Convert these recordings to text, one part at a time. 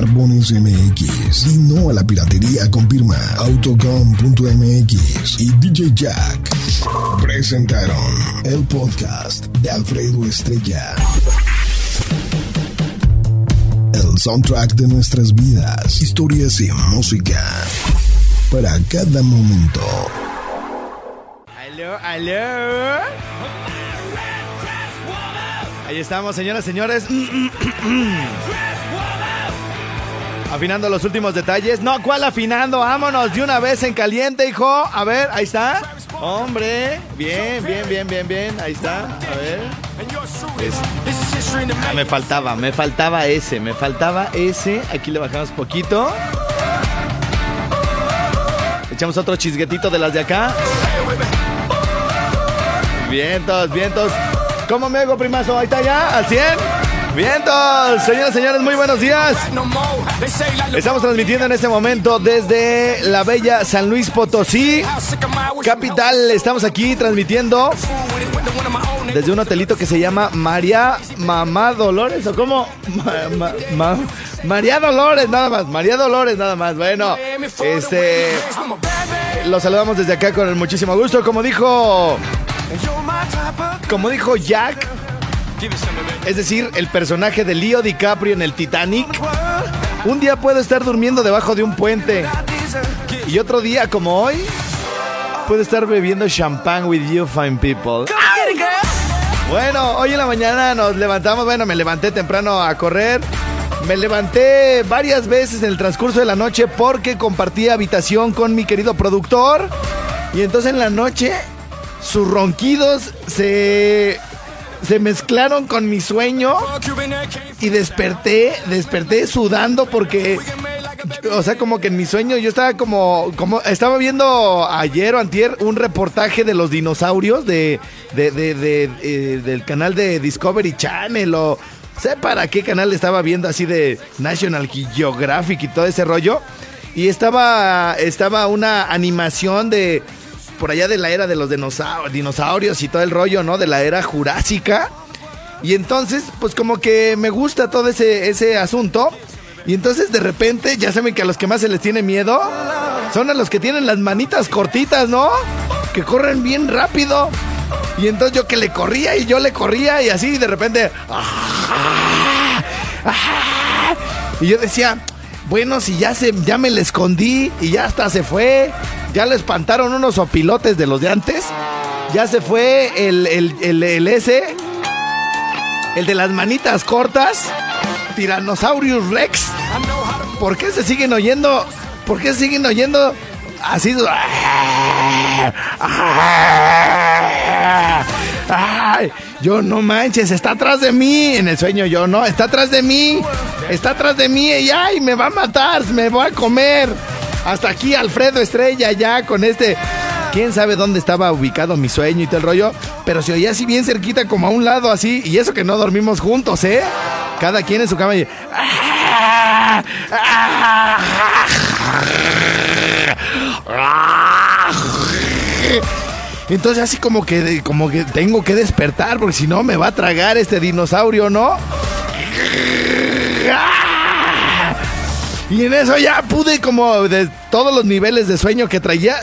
Barbones MX. Y no a la piratería con firma Autocom.mx y DJ Jack. Presentaron el podcast de Alfredo Estrella. El soundtrack de nuestras vidas, historias y música. Para cada momento. Aló, aló. Ahí estamos, señoras, señores. Afinando los últimos detalles. No, ¿cuál afinando? Vámonos de una vez en caliente, hijo. A ver, ahí está. Hombre, bien, bien, bien, bien, bien. Ahí está. A ver. Ah, me faltaba, me faltaba ese, me faltaba ese. Aquí le bajamos poquito. Echamos otro chisguetito de las de acá. Vientos, vientos. ¿Cómo me hago, primazo? Ahí está ya, al 100. Vientos, señoras y señores, muy buenos días. Estamos transmitiendo en este momento desde la bella San Luis Potosí, capital. Estamos aquí transmitiendo desde un hotelito que se llama María Mamá Dolores, ¿o ma- María Dolores, nada más, María Dolores, nada más. Bueno, este. Los saludamos desde acá con muchísimo gusto. Como dijo. Como dijo Jack, es decir, el personaje de Leo DiCaprio en el Titanic. Un día puedo estar durmiendo debajo de un puente. Y otro día, como hoy, puedo estar bebiendo champán with you, fine people. Bueno, hoy en la mañana nos levantamos. Bueno, me levanté temprano a correr. Me levanté varias veces en el transcurso de la noche porque compartí habitación con mi querido productor. Y entonces en la noche sus ronquidos se, se mezclaron con mi sueño y desperté, desperté sudando porque, o sea, como que en mi sueño yo estaba como, como estaba viendo ayer o antier un reportaje de los dinosaurios de, de, de- de- eh, del canal de Discovery Channel o sé para qué canal estaba viendo así de National Geographic y todo ese rollo. Y estaba, estaba una animación de por allá de la era de los dinosaurios, y todo el rollo, ¿no? De la era jurásica. Y entonces, pues como que me gusta todo ese, ese asunto. Y entonces de repente, ya saben que a los que más se les tiene miedo son a los que tienen las manitas cortitas, ¿no? Que corren bien rápido. Y entonces yo que le corría y yo le corría y así de repente... Y yo decía, bueno, si ya, se, ya me le escondí y ya hasta se fue, ya le espantaron unos opilotes de los de antes, ya se fue el, el, el, el ese, el de las manitas cortas, Tyrannosaurus Rex. ¿Por qué se siguen oyendo? ¿Por qué siguen oyendo así? Ay, yo no manches, está atrás de mí. En el sueño yo no, está atrás de mí. Está atrás de mí y ay, me va a matar, me va a comer. Hasta aquí Alfredo Estrella ya con este. Quién sabe dónde estaba ubicado mi sueño y todo el rollo, pero se oía así bien cerquita como a un lado así y eso que no dormimos juntos, ¿eh? Cada quien en su cama y Entonces así como que como que tengo que despertar porque si no me va a tragar este dinosaurio, ¿no? Y en eso ya pude como de todos los niveles de sueño que traía,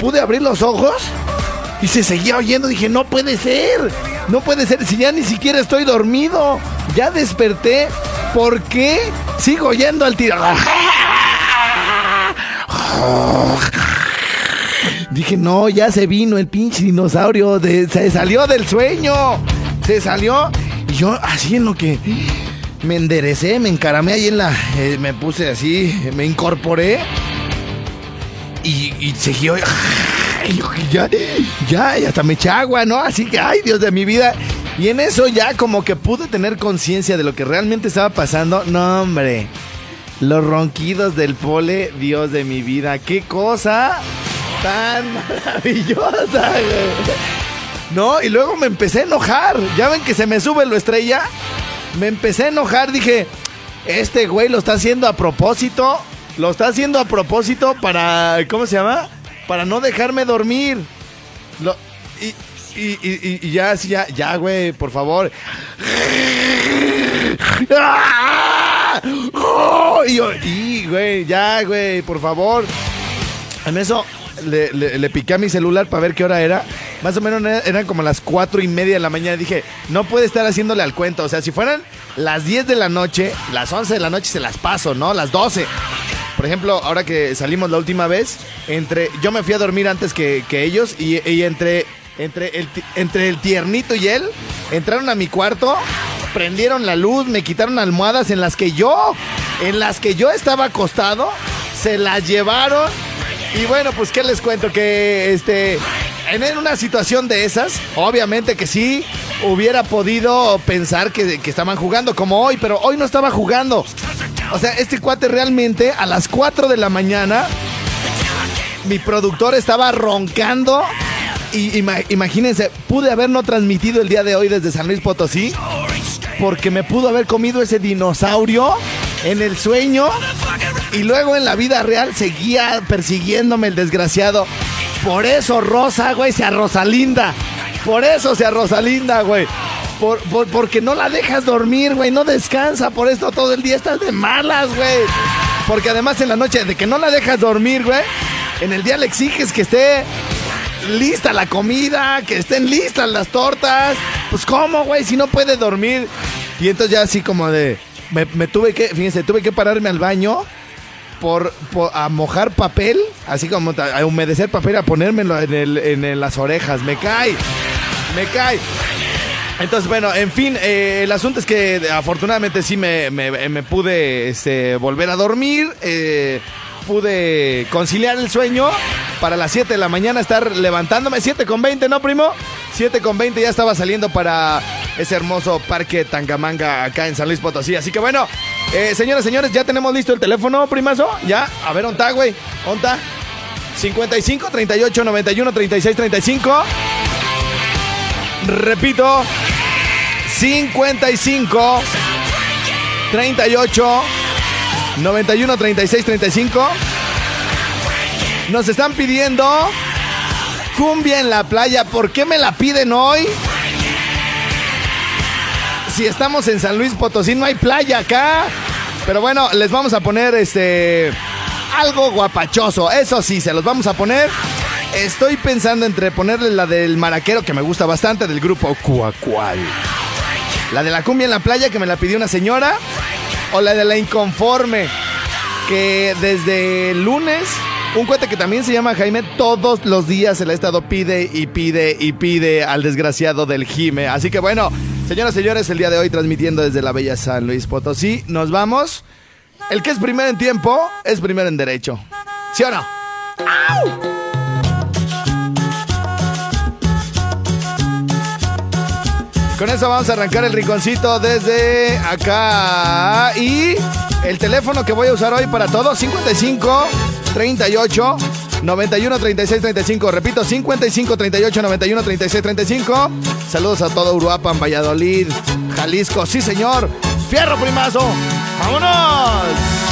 pude abrir los ojos y se seguía oyendo. Dije, no puede ser, no puede ser, si ya ni siquiera estoy dormido, ya desperté, ¿por qué sigo oyendo al tiro? Dije, no, ya se vino el pinche dinosaurio, se salió del sueño, se salió. Y yo así en lo que me enderecé, me encaramé ahí en la, eh, me puse así, me incorporé y, y seguí. ya, ya, y hasta me eché agua, ¿no? Así que, ay, Dios de mi vida. Y en eso ya como que pude tener conciencia de lo que realmente estaba pasando. No, hombre. Los ronquidos del pole, Dios de mi vida. ¡Qué cosa tan maravillosa! güey! No, y luego me empecé a enojar. Ya ven que se me sube lo estrella. Me empecé a enojar. Dije, este güey lo está haciendo a propósito. Lo está haciendo a propósito para, ¿cómo se llama? Para no dejarme dormir. Lo, y, y, y- y ya, ya, ya, güey, por favor. Y güey, ya, güey, por favor. En eso le, le, piqué a mi celular para ver qué hora era. Más o menos eran como las cuatro y media de la mañana. Dije, no puede estar haciéndole al cuento. O sea, si fueran las 10 de la noche, las 11 de la noche se las paso, ¿no? Las 12. Por ejemplo, ahora que salimos la última vez, entre yo me fui a dormir antes que, ellos y, entre, entre, el, entre el tiernito y él, entraron a mi cuarto, prendieron la luz, me quitaron almohadas en las que yo, en las que yo estaba acostado, se las llevaron. Y bueno, pues qué les cuento que este en una situación de esas, obviamente que sí hubiera podido pensar que, que, estaban jugando como hoy, pero hoy no estaba jugando. O sea, este cuate realmente a las 4 de la mañana, mi productor estaba roncando. Y imagínense, pude haber no transmitido el día de hoy desde San Luis Potosí porque me pudo haber comido ese dinosaurio en el sueño y luego en la vida real seguía persiguiéndome el desgraciado. Por eso Rosa, güey, sea Rosalinda. Por eso sea Rosalinda, güey. Por, porque no la dejas dormir, güey. No descansa. Por esto todo el día estás de malas, güey. Porque además en la noche de que no la dejas dormir, güey. En el día le exiges que esté lista la comida, que estén listas las tortas. Pues cómo, güey, si no puede dormir. Y entonces ya así como de... Me, tuve que, fíjense, tuve que pararme al baño por, a mojar papel, así como a humedecer papel, a ponérmelo en, en las orejas. Me cae, me cae. Entonces, bueno, en fin, eh, el asunto es que afortunadamente sí me, pude este, volver a dormir. Eh, pude conciliar el sueño para las 7 de la mañana estar levantándome. 7 con 20, ¿no, primo? 7 con 20 ya estaba saliendo para ese hermoso parque Tangamanga acá en San Luis Potosí. Así que bueno, eh, señoras, señores, ya tenemos listo el teléfono, primazo. Ya, a ver, ¿onta, güey? ¿Onta? 55 38 91 36 35. Repito, 55 38 91 36 35. Nos están pidiendo cumbia en la playa. ¿Por qué me la piden hoy? Si estamos en San Luis Potosí, no hay playa acá. Pero bueno, les vamos a poner este algo guapachoso. Eso sí, se los vamos a poner. Estoy pensando entre ponerle la del maraquero, que me gusta bastante, del grupo Cuacual. La de la cumbia en la playa, que me la pidió una señora. O la de la inconforme, que desde el lunes, un cuate que también se llama Jaime, todos los días se le ha estado pide y pide y pide al desgraciado del Jime. Así que bueno, señoras y señores, el día de hoy transmitiendo desde la bella San Luis Potosí, nos vamos. El que es primero en tiempo es primero en derecho. ¿Sí o no? ¡Au! Con eso vamos a arrancar el rinconcito desde acá. Y el teléfono que voy a usar hoy para todos, 55 38 91 36 35. Repito, 55 38 91 36 35. Saludos a todo Uruapan, Valladolid, Jalisco. Sí, señor. Fierro primazo. ¡Vámonos!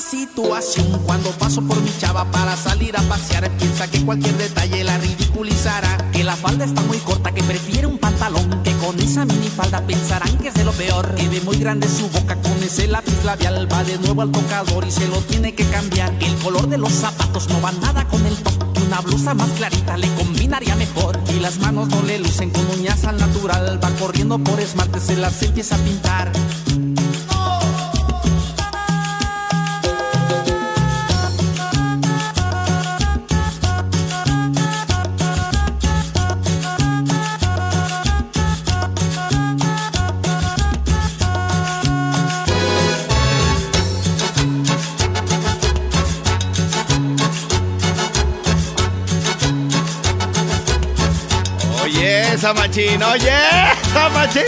situación cuando paso por mi chava para salir a pasear. Piensa que cualquier detalle la ridiculizará. Que la falda está muy corta, que prefiere un pantalón. Con esa minifalda pensarán que es de lo peor. Que ve muy grande su boca con ese lápiz labial. Va de nuevo al tocador y se lo tiene que cambiar. El color de los zapatos no va nada con el top. Una blusa más clarita le combinaría mejor. Y las manos no le lucen con uñas al natural. Va corriendo por esmalte, se las empieza a pintar. Machín, oye, machín.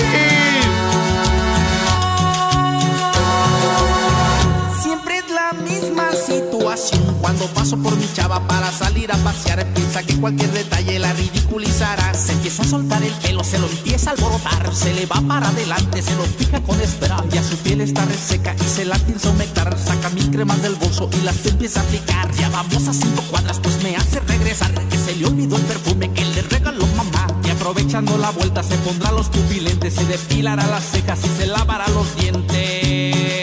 Siempre es la misma situación cuando paso por mi chava para salir a pasear. Piensa que cualquier detalle la ridiculizará. Se empieza a soltar el pelo, se lo empieza a alborotar. Se le va para adelante, se lo fija con Ya Su piel está reseca y se la piensa humectar. Saca mil cremas del bolso y las empieza a aplicar. Ya vamos a cinco cuadras, pues me hace regresar. Que se le olvidó el perfume que aprovechando la vuelta se pondrá los pupilentes, se depilará las cejas y se lavará los dientes.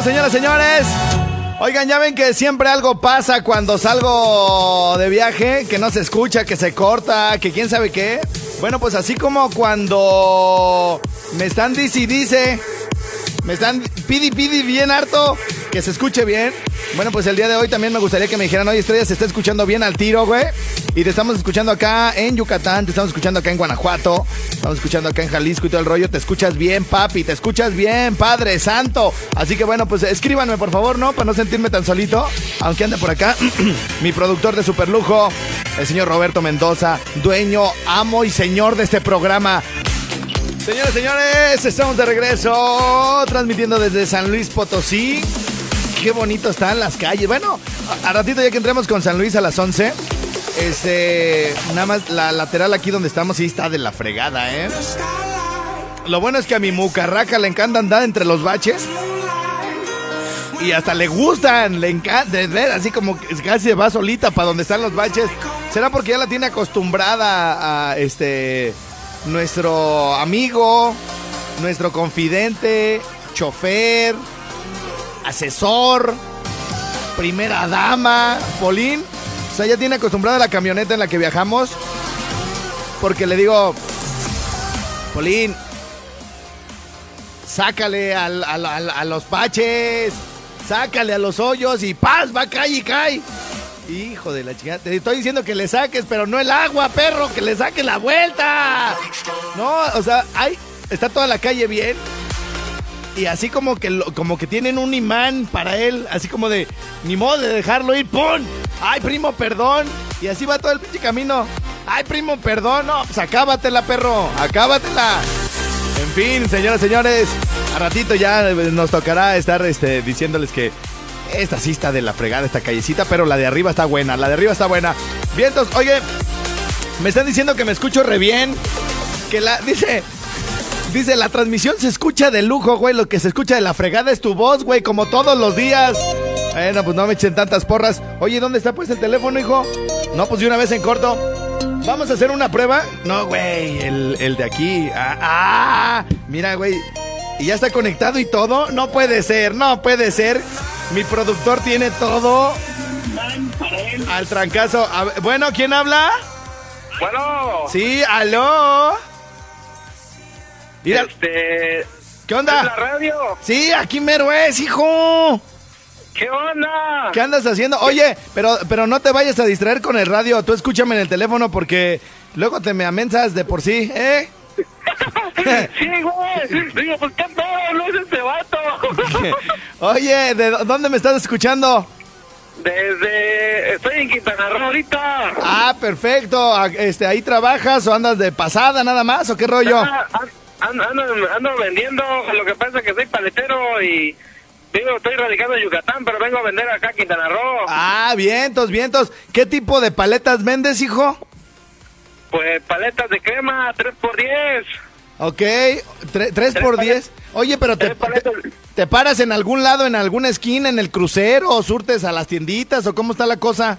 Señoras, señores. Oigan, ya ven que siempre algo pasa cuando salgo de viaje, que no se escucha, que se corta, que quién sabe qué. Bueno, pues así como cuando me están dice y dice, me están pidi pidi bien harto, que se escuche bien. Bueno, pues el día de hoy también me gustaría que me dijeran, oye, Estrella, se está escuchando bien al tiro, güey. Y te estamos escuchando acá en Yucatán, te estamos escuchando acá en Guanajuato, estamos escuchando acá en Jalisco y todo el rollo. Te escuchas bien, papi, te escuchas bien, Padre Santo. Así que bueno, pues escríbanme, por favor, ¿no? Para no sentirme tan solito, aunque ande por acá. Mi productor de superlujo, el señor Roberto Mendoza, dueño, amo y señor de este programa. Señores, señores, estamos de regreso, transmitiendo desde San Luis Potosí. Qué bonito están las calles. Bueno, a, ratito ya que entremos con San Luis a las 11, este, nada más la lateral aquí donde estamos sí está de la fregada, ¿eh? Lo bueno es que a mi mucarraca le encanta andar entre los baches. Y hasta le gustan, le encanta, de ver, así como casi va solita para donde están los baches. ¿Será porque ya la tiene acostumbrada a este nuestro amigo, nuestro confidente, chofer, asesor, primera dama, Polín? O sea, ya tiene acostumbrada la camioneta en la que viajamos. Porque le digo, Polín, sácale al- al- a los baches, sácale a los hoyos y paz, va, cae y cae. Hijo de la chica, te estoy diciendo que le saques, pero no el agua, perro, que le saques la vuelta. No, o sea, hay, está toda la calle bien. Y así como que lo- como que tienen un imán para él, así como de ni modo de dejarlo ir, ¡pum! ¡Ay, primo, perdón! Y así va todo el pinche camino. ¡Ay, primo, perdón! No, pues acábatela, perro, acábatela. En fin, señoras, señores, a ratito ya nos tocará estar este, diciéndoles que esta sí está de la fregada, esta callecita, pero la de arriba está buena, la de arriba está buena. Vientos, oye, me están diciendo que me escucho re bien, que la, dice, dice, la transmisión se escucha de lujo, güey, lo que se escucha de la fregada es tu voz, güey, como todos los días. Bueno, pues no me echen tantas porras. Oye, ¿dónde está pues el teléfono, hijo? No, pues de una vez en corto. ¿Vamos a hacer una prueba? No, güey, el, el de aquí. Ah, ah, mira, güey. ¿Y ya está conectado y todo? No puede ser, no puede ser. Mi productor tiene todo. Al trancazo. A ver, bueno, ¿quién habla? Bueno, Sí, aló. Mira, este, ¿qué ¿es la onda? radio? Sí, aquí mero es, hijo. ¿Qué onda? ¿Qué andas haciendo? Oye, pero, pero no te vayas a distraer con el radio. Tú escúchame en el teléfono porque luego te me amensas de por sí, ¿eh? Sí, güey. Digo, pues qué pedo, no es este vato. Oye, ¿de dó- dónde me estás escuchando? Desde, estoy en Quintana Roo ahorita. Ah, perfecto. Ah, Este, ¿Ahí trabajas o andas de pasada nada más o qué rollo? Ah, an- Ando, ando, ando vendiendo, lo que pasa es que soy paletero y digo, estoy radicado en Yucatán, pero vengo a vender acá a Quintana Roo. Ah, vientos, vientos. ¿Qué tipo de paletas vendes, hijo? Pues paletas de crema, 3 por 10 Ok, tre- tres por paletas. diez. Oye, pero te, te, te paras en algún lado, en alguna esquina, en el crucero, o surtes a las tienditas, o cómo está la cosa?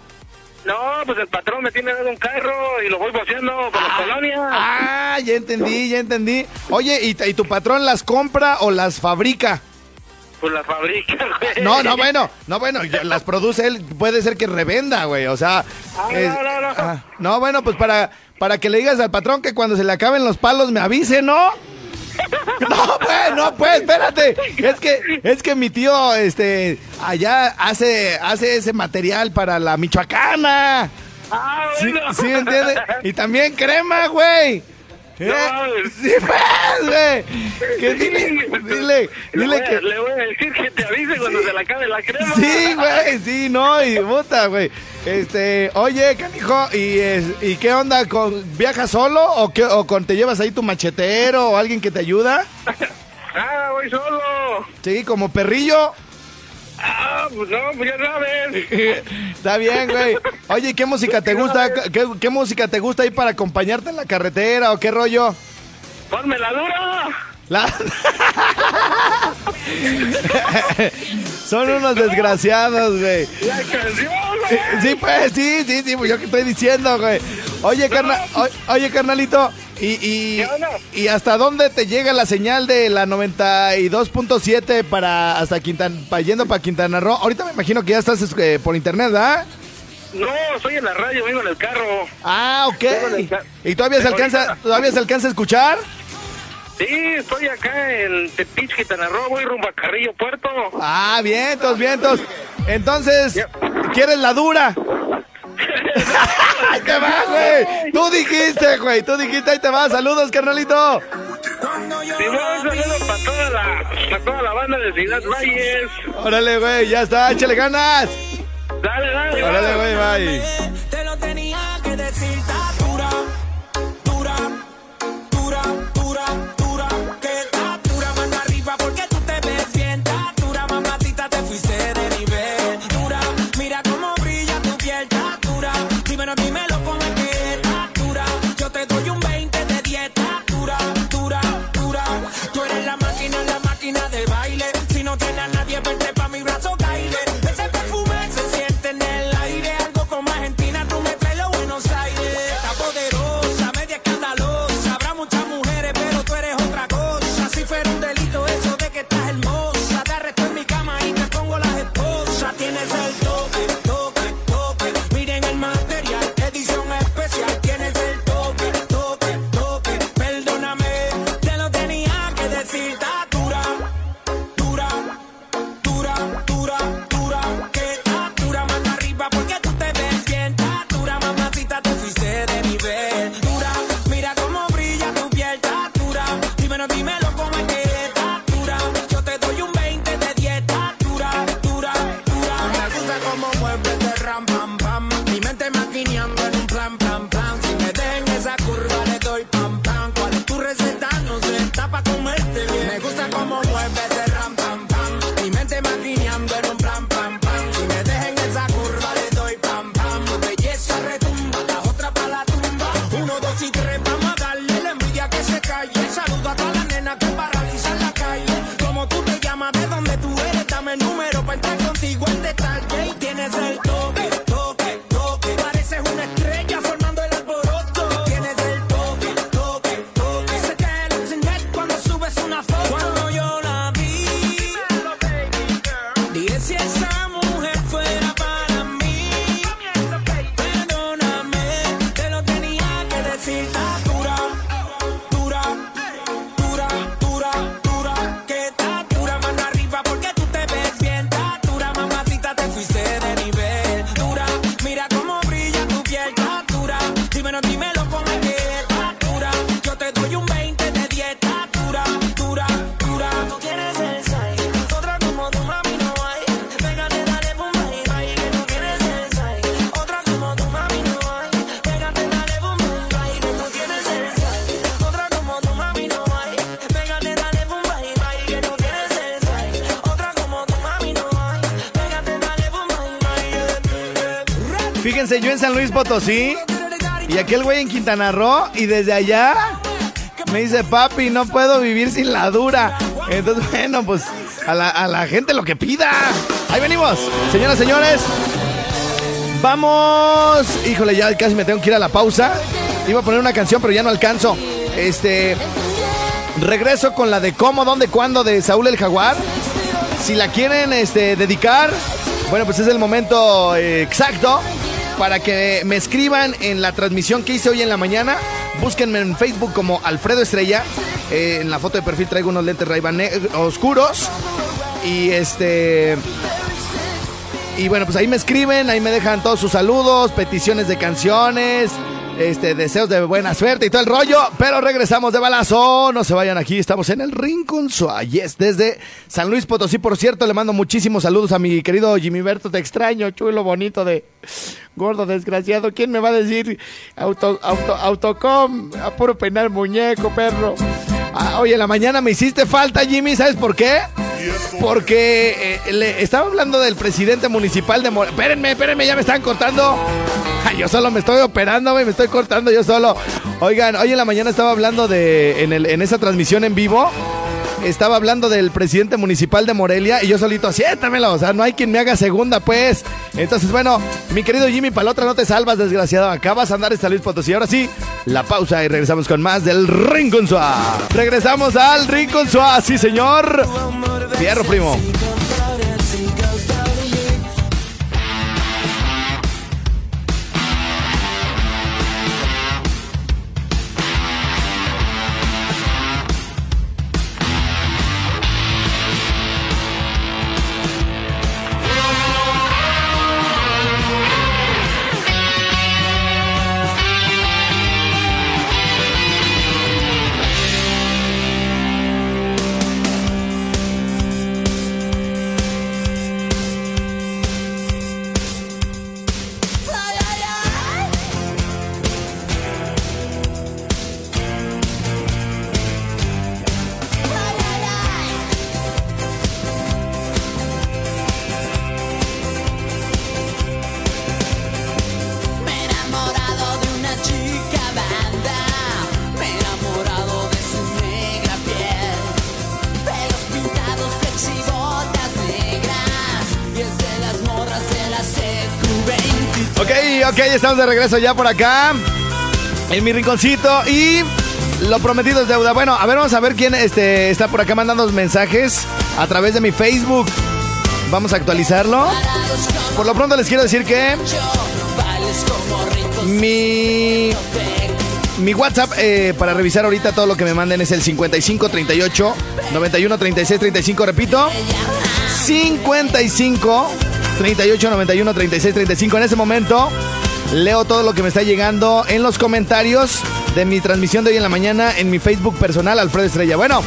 No, pues el patrón me tiene dado un carro y lo voy vaciando por las colonias. Ah, ya entendí, ya entendí. Oye, ¿y, y tu patrón las compra o las fabrica? Pues la fabrica, güey. No, no, bueno, no, bueno, las produce él, puede ser que revenda, güey, o sea... Ah, es- no, no, no. ah, no, bueno, pues para, para que le digas al patrón que cuando se le acaben los palos me avise, ¿no? No, pues, no, pues, espérate. Es que, es que mi tío, este, allá hace, hace ese material para la michoacana. Ah, Sí, bueno. sí, ¿entiendes? Y también crema, güey. ¿Eh? No, Sí, pues, güey. Que dile, dile, le, dile a, que... le voy a decir que te avise cuando se le acabe la crema. Sí, güey, sí, no, y puta, güey. Este, oye, canijo, ¿y, es- ¿y qué onda? Con, ¿Viajas solo o, qué, o con, te llevas ahí tu machetero o alguien que te ayuda? Ah, voy solo. Sí, como perrillo. Ah, pues no, pues ya sabes. Está bien, güey. Oye, ¿y ¿qué música te gusta? ¿Qué, qué música te gusta ahí para acompañarte en la carretera o qué rollo? Ponme la dura. La- Son unos desgraciados, güey. La canción, güey. Sí, pues, sí, sí, sí, pues yo que estoy diciendo, güey. Oye, carna, oye, carnalito, y, y, y hasta dónde te llega la señal de la 92.7 para hasta Quintana, para yendo para Quintana Roo? Ahorita me imagino que ya estás eh, por internet, ¿verdad? No, estoy en la radio, vengo en el carro. Ah, ok. ¿Y todavía se alcanza, todavía se alcanza a escuchar? Sí, estoy acá en Tepich, Quintana Roo, voy rumbo a Carrillo Puerto. Ah, vientos, vientos. Entonces. ¿quieres la dura? Ahí te va, güey. Tú dijiste, güey. Tú dijiste, ahí te va. Saludos, carnalito. Simón, saludos para toda la, para toda la banda de Ciudad Valles. Órale, güey, ya está. Échale ganas. Dale, dale, Órale, güey, bye. Te lo tenía que decir, Potosí y aquel güey en Quintana Roo y desde allá me dice, papi, no puedo vivir sin la dura. Entonces, bueno, pues a la, a la gente lo que pida. Ahí venimos, señoras, señores. Vamos. Híjole, ya casi me tengo que ir a la pausa. Iba a poner una canción, pero ya no alcanzo. Este. Regreso con la de cómo, dónde, cuándo de Saúl el Jaguar. Si la quieren este, dedicar, bueno, pues es el momento eh, exacto para que me escriban en la transmisión que hice hoy en la mañana. Búsquenme en Facebook como Alfredo Estrella. Eh, en la foto de perfil traigo unos lentes ray oscuros. Y este. Y bueno, pues ahí me escriben, ahí me dejan todos sus saludos, peticiones de canciones, este, deseos de buena suerte y todo el rollo. Pero regresamos de balazo. No se vayan aquí, estamos en el Rincón Suárez desde San Luis Potosí. Por cierto, le mando muchísimos saludos a mi querido Jimmy Berto. Te extraño, chulo, bonito de gordo, desgraciado. ¿Quién me va a decir auto, auto, autocom? A puro peinar muñeco, perro. Ah, oye, en la mañana me hiciste falta, Jimmy. ¿Sabes por qué? Porque eh, le estaba hablando del presidente municipal de Morelia. Espérenme, espérenme, ya me están cortando. yo solo me estoy operando, me estoy cortando yo solo. Oigan, hoy en la mañana estaba hablando de. En, el, en esa transmisión en vivo estaba hablando del presidente municipal de Morelia y yo solito, siéntamelo, o sea, no hay quien me haga segunda, pues. Entonces, bueno, mi querido Jimmy Palotra, no te salvas, desgraciado. Acabas de andar en Luis Potosí. Ahora sí, la pausa y regresamos con más del Rincón Suá. Regresamos al Rincón Suá, sí, señor. Fierro, primo. Estamos de regreso ya por acá. En mi rinconcito. Y lo prometido es deuda. Bueno, a ver, vamos a ver quién este, está por acá mandando mensajes a través de mi Facebook. Vamos a actualizarlo. Por lo pronto les quiero decir que mi mi WhatsApp eh, para revisar ahorita todo lo que me manden es el 55 38 91 36 35. Repito, 55 38 91 36 35. En ese momento Leo todo lo que me está llegando en los comentarios de mi transmisión de hoy en la mañana en mi Facebook personal, Alfredo Estrella. Bueno,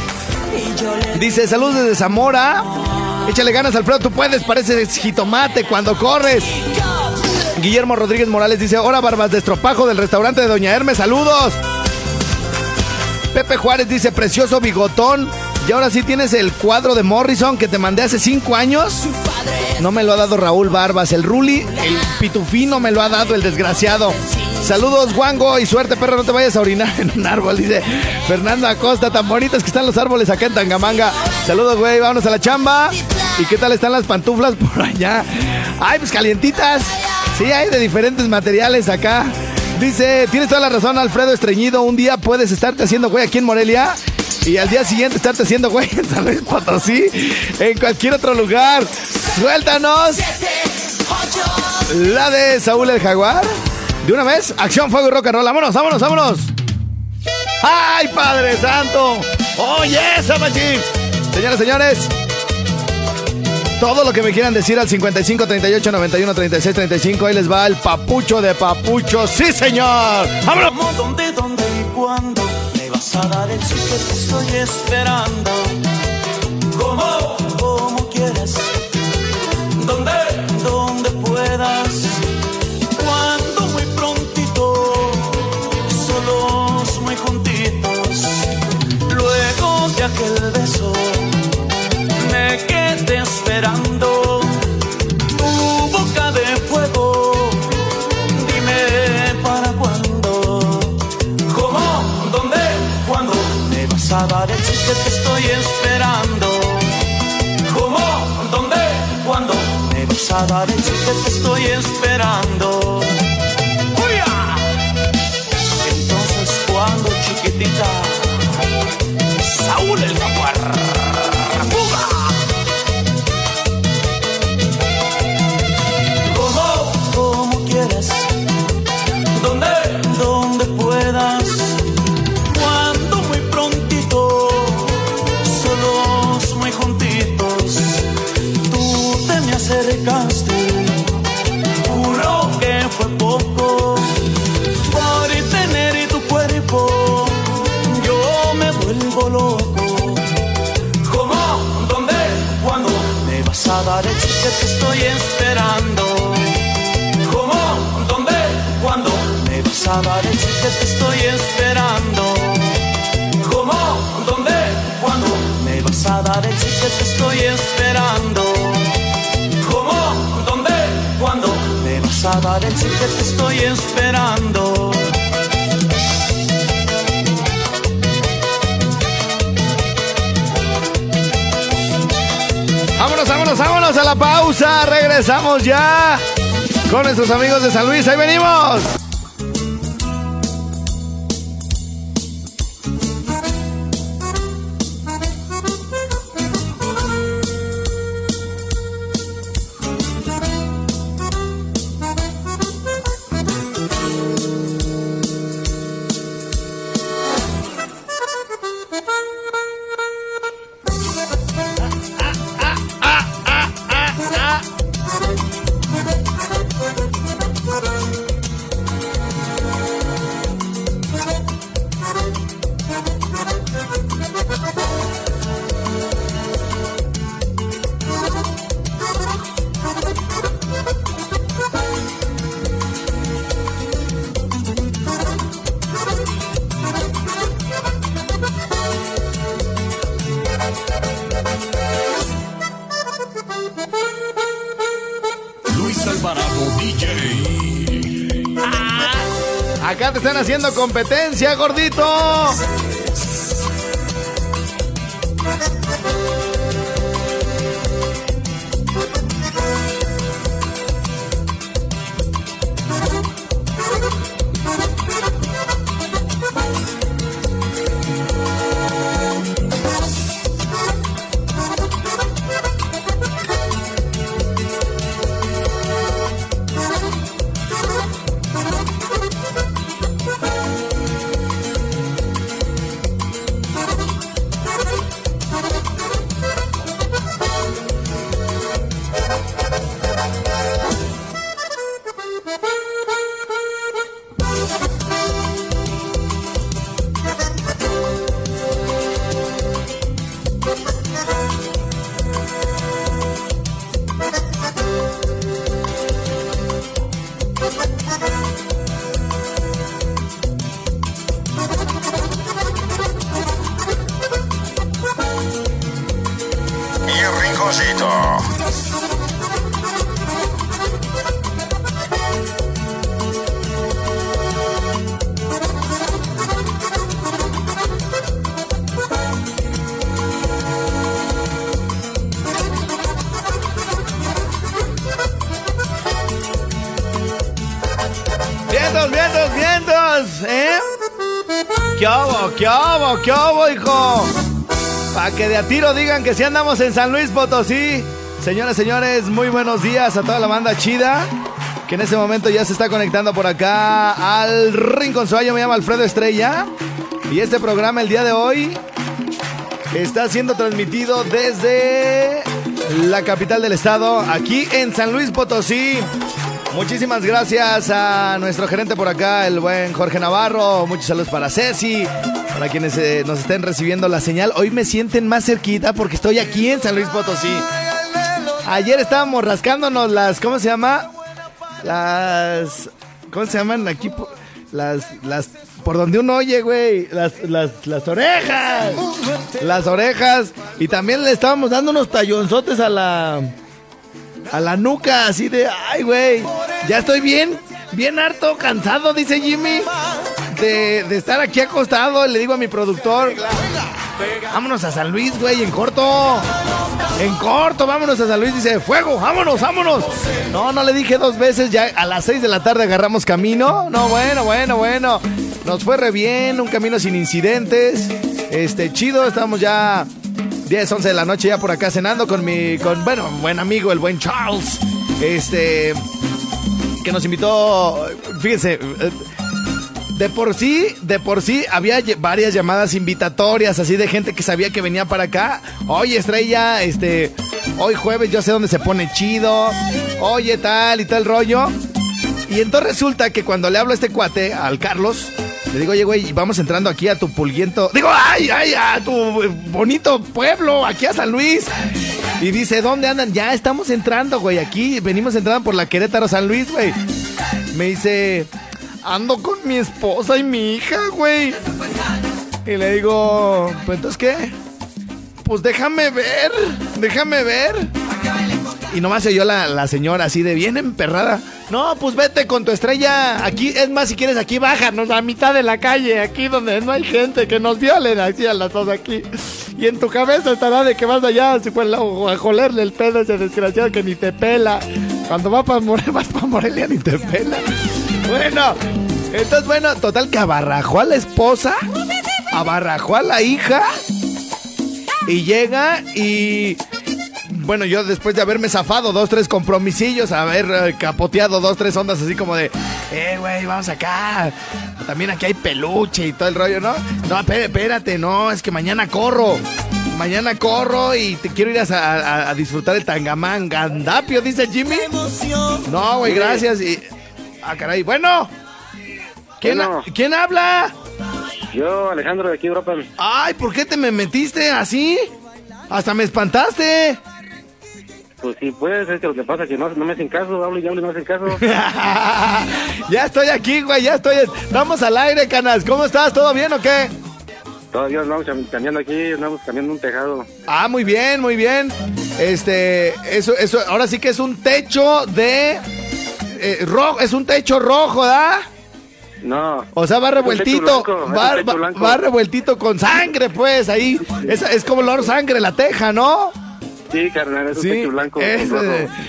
dice, saludos desde Zamora. Échale ganas, Alfredo, tú puedes, pareces jitomate cuando corres. Guillermo Rodríguez Morales dice, hola barbas de estropajo del restaurante de Doña Hermes, saludos. Pepe Juárez dice, precioso bigotón. Y ahora sí tienes el cuadro de Morrison que te mandé hace cinco años. No me lo ha dado Raúl Barbas. El Ruli, el pitufino me lo ha dado el desgraciado. Saludos, Wango, y suerte, perro, no te vayas a orinar en un árbol, dice Fernando Acosta. Tan bonitos que están los árboles acá en Tangamanga. Saludos, güey, vámonos a la chamba. ¿Y qué tal están las pantuflas por allá? Ay, pues calientitas. Sí, hay de diferentes materiales acá. Dice, tienes toda la razón, Alfredo Estreñido. Un día puedes estarte haciendo güey aquí en Morelia y al día siguiente estarte haciendo güey en San Luis Potosí, en cualquier otro lugar. Suéltanos. La de Saúl el Jaguar. De una vez, acción, fuego y rock and roll. Vámonos, vámonos, vámonos. ¡Ay, Padre Santo! ¡Oye, machín! Señores, señores, todo lo que me quieran decir al 55 38 91 36 35. Ahí les va el papucho de papucho. ¡Sí, señor! ¡Vámonos! ¿Dónde, dónde y cuándo me vas a dar el sitio que estoy esperando? ¿Cómo? Como quieras. ¿Dónde? Donde puedas. Cuando muy prontito. Solos, muy juntitos. Luego de aquel beso me quedé esperando dar Regresamos ya con nuestros amigos de San Luis. Ahí venimos. Competencia, gordito. Hijo? Para que de a tiro digan que si andamos en San Luis Potosí. Señoras, señores, muy buenos días a toda la banda chida. Que en este momento ya se está conectando por acá al Rincón Suayo. Me llamo Alfredo Estrella. Y este programa el día de hoy está siendo transmitido desde la capital del estado, aquí en San Luis Potosí. Muchísimas gracias a nuestro gerente por acá, el buen Jorge Navarro. Muchos saludos para Ceci, para quienes eh, nos estén recibiendo la señal. Hoy me sienten más cerquita porque estoy aquí en San Luis Potosí. Ayer estábamos rascándonos las, ¿cómo se llama? Las, ¿cómo se llaman aquí? Las, las, por donde uno oye, güey, las, las, las orejas. Las orejas. Y también le estábamos dando unos tallonzotes a la, a la nuca, así de, ay, güey, ya estoy bien, bien harto, cansado, dice Jimmy, de, estar aquí acostado. Le digo a mi productor, vámonos a San Luis, güey, en corto. En corto, vámonos a San Luis. Dice, fuego, vámonos, vámonos. No, no le dije dos veces, ya a las seis de la tarde agarramos camino. No, bueno, bueno, bueno. Nos fue re bien, un camino sin incidentes. Este, chido, estamos ya 10, 11 de la noche ya por acá cenando con mi, con, bueno, buen amigo, el buen Charles. Este, que nos invitó, fíjense, eh, de por sí, de por sí había varias llamadas invitatorias así de gente que sabía que venía para acá. Oye, Estrella, este, hoy jueves yo sé dónde se pone chido. Oye, tal y tal rollo. Y entonces resulta que cuando le hablo a este cuate, al Carlos, le digo, oye, güey, vamos entrando aquí a tu pulguiento. Digo, ay, ay, a tu bonito pueblo, aquí a San Luis. Y dice, ¿dónde andan? Ya estamos entrando, güey. Aquí venimos entrando por la Querétaro San Luis, güey. Me dice, ando con mi esposa y mi hija, güey. Y le digo, ¿pues entonces qué? Pues déjame ver, déjame ver. Y nomás se oyó la, la señora así de bien emperrada. No, pues vete con tu estrella. Aquí, es más, si quieres, aquí bájanos a mitad de la calle, aquí donde no hay gente, que nos violen así a las dos aquí. Y en tu cabeza estará de que vas allá pues, a jolerle el pedo a ese desgraciado que ni te pela. Cuando va para vas para Morelia ni te pela. Bueno, entonces, bueno, total que abarrajó a la esposa, abarrajó a la hija y llega y bueno, yo después de haberme zafado dos, tres compromisillos, haber eh, capoteado dos, tres ondas así como de, eh, güey, vamos acá. También aquí hay peluche y todo el rollo, ¿no? No, espé- espérate, no, es que mañana corro. Mañana corro y te quiero ir a, a- a disfrutar el tangamán gandapio, dice Jimmy. No, güey, gracias. Y, ah, caray, bueno. ¿Quién, Bueno. ¿Quién habla? Yo, Alejandro, de aquí Europa. Ay, ¿por qué te me metiste así? Hasta me espantaste. Pues sí, pues, es que lo que pasa es que no, no me hacen caso, hablo y hablo y no hacen caso. ya estoy aquí, güey, ya estoy. Estamos al aire, canas. ¿Cómo estás? ¿Todo bien o qué? Todavía andamos cam- cambiando aquí, andamos cambiando un tejado. Ah, muy bien, muy bien. Este, eso, eso, ahora sí que es un techo de eh, rojo, es un techo rojo, ¿da? No. O sea, va Es revueltito, blanco, es va, va- revueltito con sangre, pues, ahí. Es, es como olor sangre la teja, ¿no? Sí, carnal, es un techo blanco. rojo.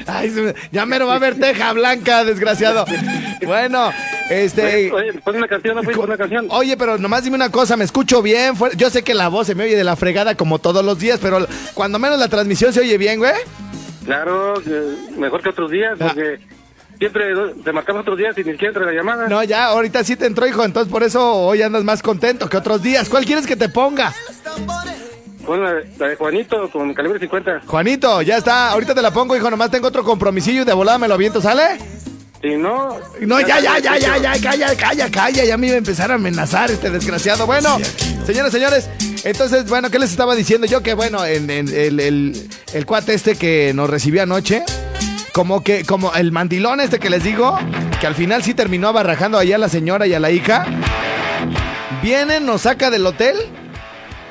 ay, ya mero va a haber teja blanca, desgraciado. Bueno, este... Oye, pon una canción, no, pues, pon una canción. Oye, pero nomás dime una cosa, me escucho bien. Yo sé que la voz se me oye de la fregada como todos los días, pero cuando menos la transmisión se oye bien, güey. Claro, que mejor que otros días, porque siempre te marcamos otros días y ni siquiera entra la llamada. No, ya, ahorita sí te entró, hijo, entonces por eso hoy andas más contento que otros días. ¿Cuál quieres que te ponga? Pon la, la de Juanito con calibre 50. Juanito, ya está, ahorita te la pongo, hijo, nomás tengo otro compromisillo y de volada me lo aviento, ¿sale? Si no... No, ya, ya, ya, ya, ya, calla, calla, calla, ya me iba a empezar a amenazar este desgraciado. Bueno, señores, señores, entonces, bueno, ¿qué les estaba diciendo yo? Que bueno, en, en el, el, el cuate este que nos recibió anoche, como que, como el mandilón este que les digo, que al final sí terminó abarrajando allá a la señora y a la hija, viene, nos saca del hotel.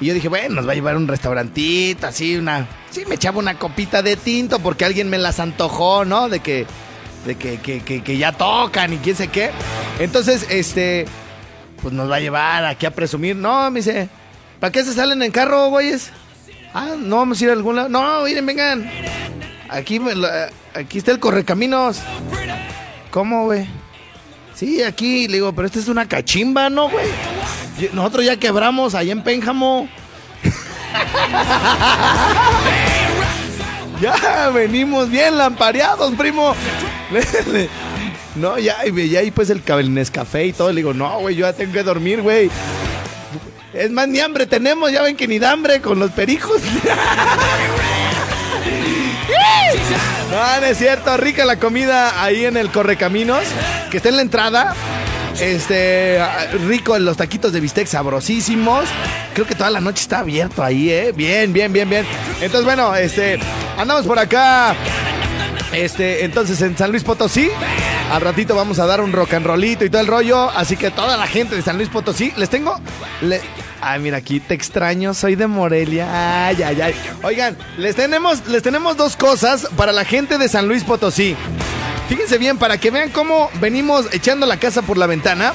Y yo dije, bueno, nos va a llevar un restaurantito, así, una... Sí, me echaba una copita de tinto porque alguien me las antojó, ¿no? De que de que, que, que, ya tocan y quién sé qué. Entonces, este, pues nos va a llevar aquí a presumir. No, me dice, ¿para qué se salen en carro, güeyes? Ah, no vamos a ir a algún lado. No, miren, vengan. Aquí, me la- aquí está el correcaminos. ¿Cómo, güey? Sí, aquí, le digo, pero esta es una cachimba, ¿no, güey? Y- Nosotros ya quebramos allá en Pénjamo. Ya venimos bien lampareados, primo. No, ya, y ya ahí pues el café y todo. Le digo, no, güey, yo ya tengo que dormir, güey. Es más, ni hambre tenemos, ya ven que ni hambre con los perijos. No, es cierto, rica la comida ahí en el Correcaminos, que está en la entrada. Este, rico los taquitos de bistec sabrosísimos. Creo que toda la noche está abierto ahí, ¿eh? Bien, bien, bien, bien. Entonces, bueno, este, andamos por acá. Este, entonces en San Luis Potosí, al ratito vamos a dar un rock and rollito y todo el rollo. Así que toda la gente de San Luis Potosí, les tengo. le- Ay, mira, aquí te extraño, soy de Morelia. Ay, ay, ay. Oigan, les tenemos, les tenemos dos cosas para la gente de San Luis Potosí. Fíjense bien, para que vean cómo venimos echando la casa por la ventana.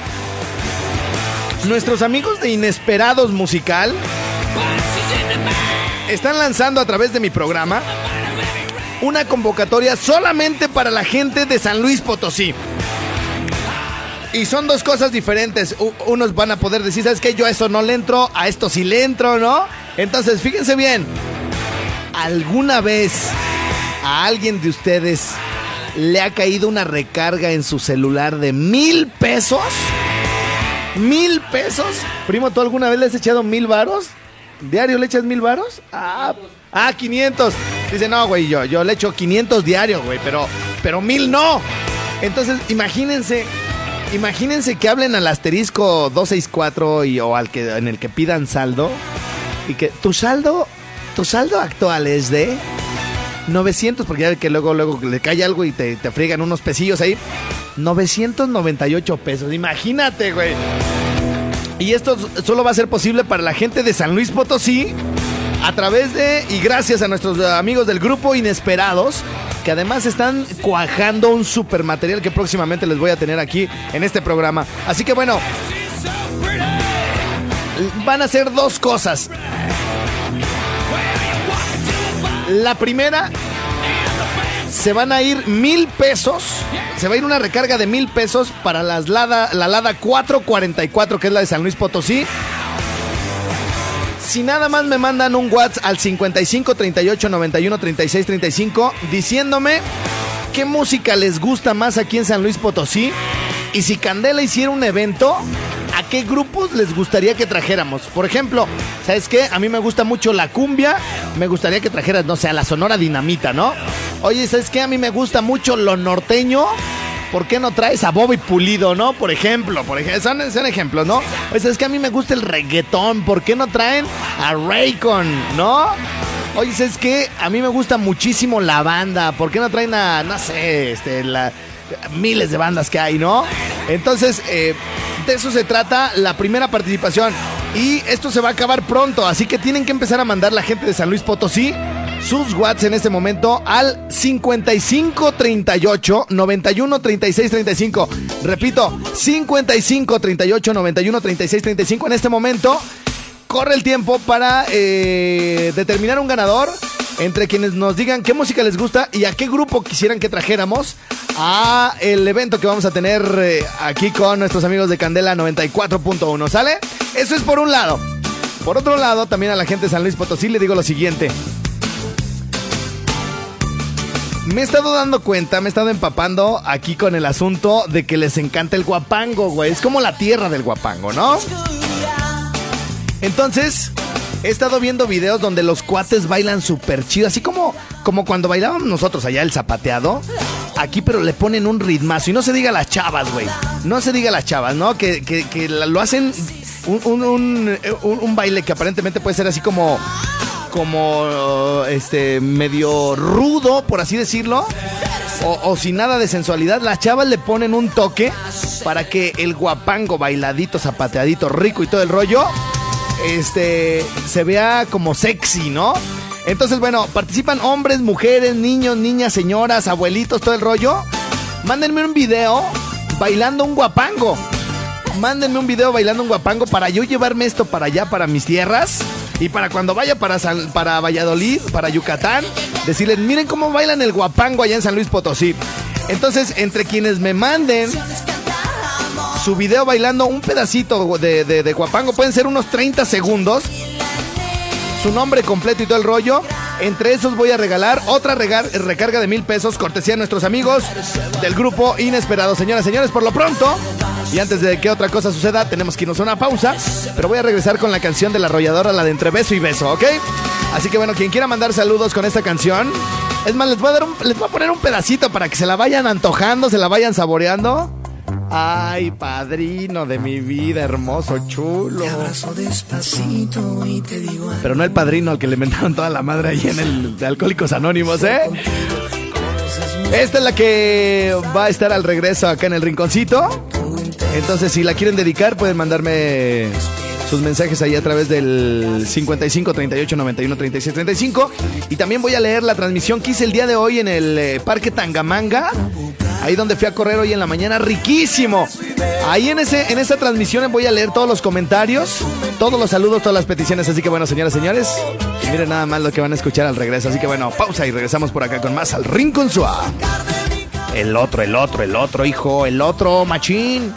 Nuestros amigos de Inesperados Musical están lanzando a través de mi programa una convocatoria solamente para la gente de San Luis Potosí. Y son dos cosas diferentes. Unos van a poder decir, ¿sabes qué? Yo a eso no le entro, a esto sí le entro, ¿no? Entonces, fíjense bien. ¿Alguna vez a alguien de ustedes le ha caído una recarga en su celular de mil pesos? ¿Mil pesos? Primo, ¿tú alguna vez le has echado mil varos? ¿Diario le echas mil varos? Ah, ah, 500. Dice, no, güey, yo, yo le echo 500 diario, güey, pero, pero mil no. Entonces, imagínense, imagínense que hablen al asterisco 264 y, o al que, en el que pidan saldo y que tu saldo, tu saldo actual es de... 900, porque ya que luego, luego le cae algo y te, te friegan unos pesillos ahí. 998 pesos, imagínate, güey. Y esto solo va a ser posible para la gente de San Luis Potosí a través de y gracias a nuestros amigos del grupo Inesperados, que además están cuajando un super material que próximamente les voy a tener aquí en este programa. Así que bueno, van a ser dos cosas. La primera, se van a ir mil pesos. Se va a ir una recarga de mil pesos para las Lada, la Lada 444, que es la de San Luis Potosí. Si nada más me mandan un WhatsApp al 55 38 91 36 35 diciéndome qué música les gusta más aquí en San Luis Potosí y si Candela hiciera un evento, ¿a qué grupos les gustaría que trajéramos? Por ejemplo, ¿sabes qué? A mí me gusta mucho la cumbia, me gustaría que trajeras, no sé, a la Sonora Dinamita, ¿no? Oye, ¿sabes qué? A mí me gusta mucho lo norteño. ¿Por qué no traes a Bobby Pulido, no? Por ejemplo, por ejemplo, son, son ejemplos, ¿no? Oye, ¿sabes qué? A mí me gusta el reggaetón. ¿Por qué no traen a Raycon, no? Oye, ¿sabes qué? A mí me gusta muchísimo la banda. ¿Por qué no traen a, no sé, este, la, miles de bandas que hay, ¿no? Entonces, eh, de eso se trata la primera participación. Y esto se va a acabar pronto, así que tienen que empezar a mandar la gente de San Luis Potosí sus watts en este momento al 55 38 91 36 35. Repito, 55 38 91 36 35 en este momento. Corre el tiempo para eh, determinar un ganador entre quienes nos digan qué música les gusta y a qué grupo quisieran que trajéramos a el evento que vamos a tener eh, aquí con nuestros amigos de Candela 94.1, ¿sale? Eso es por un lado. Por otro lado, también a la gente de San Luis Potosí le digo lo siguiente. Me he estado dando cuenta, me he estado empapando aquí con el asunto de que les encanta el guapango, güey. Es como la tierra del guapango, ¿no? Entonces, he estado viendo videos donde los cuates bailan súper chido, así como, como cuando bailábamos nosotros allá el zapateado. Aquí, pero le ponen un ritmazo. Y no se diga las chavas, güey. No se diga las chavas, ¿no? Que, que, que lo hacen un, un, un, un baile que aparentemente puede ser así como como este medio rudo, por así decirlo, o, o, sin nada de sensualidad, las chavas le ponen un toque para que el guapango bailadito, zapateadito, rico y todo el rollo, este, se vea como sexy, ¿no? Entonces, bueno, participan hombres, mujeres, niños, niñas, señoras, abuelitos, todo el rollo. Mándenme un video bailando un guapango. Mándenme un video bailando un guapango para yo llevarme esto para allá, para mis tierras. Y para cuando vaya para, para Valladolid, para Yucatán, decirles, miren cómo bailan el guapango allá en San Luis Potosí. Entonces, entre quienes me manden su video bailando un pedacito de, de, de guapango, pueden ser unos 30 segundos. Su nombre completo y todo el rollo. Entre esos voy a regalar otra recarga de mil pesos, cortesía a nuestros amigos del grupo Inesperado. Señoras, señores, por lo pronto, y antes de que otra cosa suceda, tenemos que irnos a una pausa. Pero voy a regresar con la canción de la arrolladora, la de entre beso y beso, ¿ok? Así que bueno, quien quiera mandar saludos con esta canción. Es más, les voy a, dar les voy a poner un pedacito para que se la vayan antojando, se la vayan saboreando. Ay, padrino de mi vida, hermoso, chulo. Pero no el padrino al que le inventaron toda la madre ahí en el de Alcohólicos Anónimos, ¿eh? Esta es la que va a estar al regreso acá en el rinconcito. Entonces, si la quieren dedicar, pueden mandarme sus mensajes ahí a través del 55 38 91 36 35. Y también voy a leer la transmisión que hice el día de hoy en el eh, Parque Tangamanga. Ahí donde fui a correr hoy en la mañana, riquísimo. Ahí en, ese, en esa transmisión voy a leer todos los comentarios, todos los saludos, todas las peticiones. Así que bueno, señoras, señores, miren nada más lo que van a escuchar al regreso. Así que bueno, pausa y regresamos por acá con más al Rincón Suá. El otro, el otro, el otro, hijo, el otro, machín.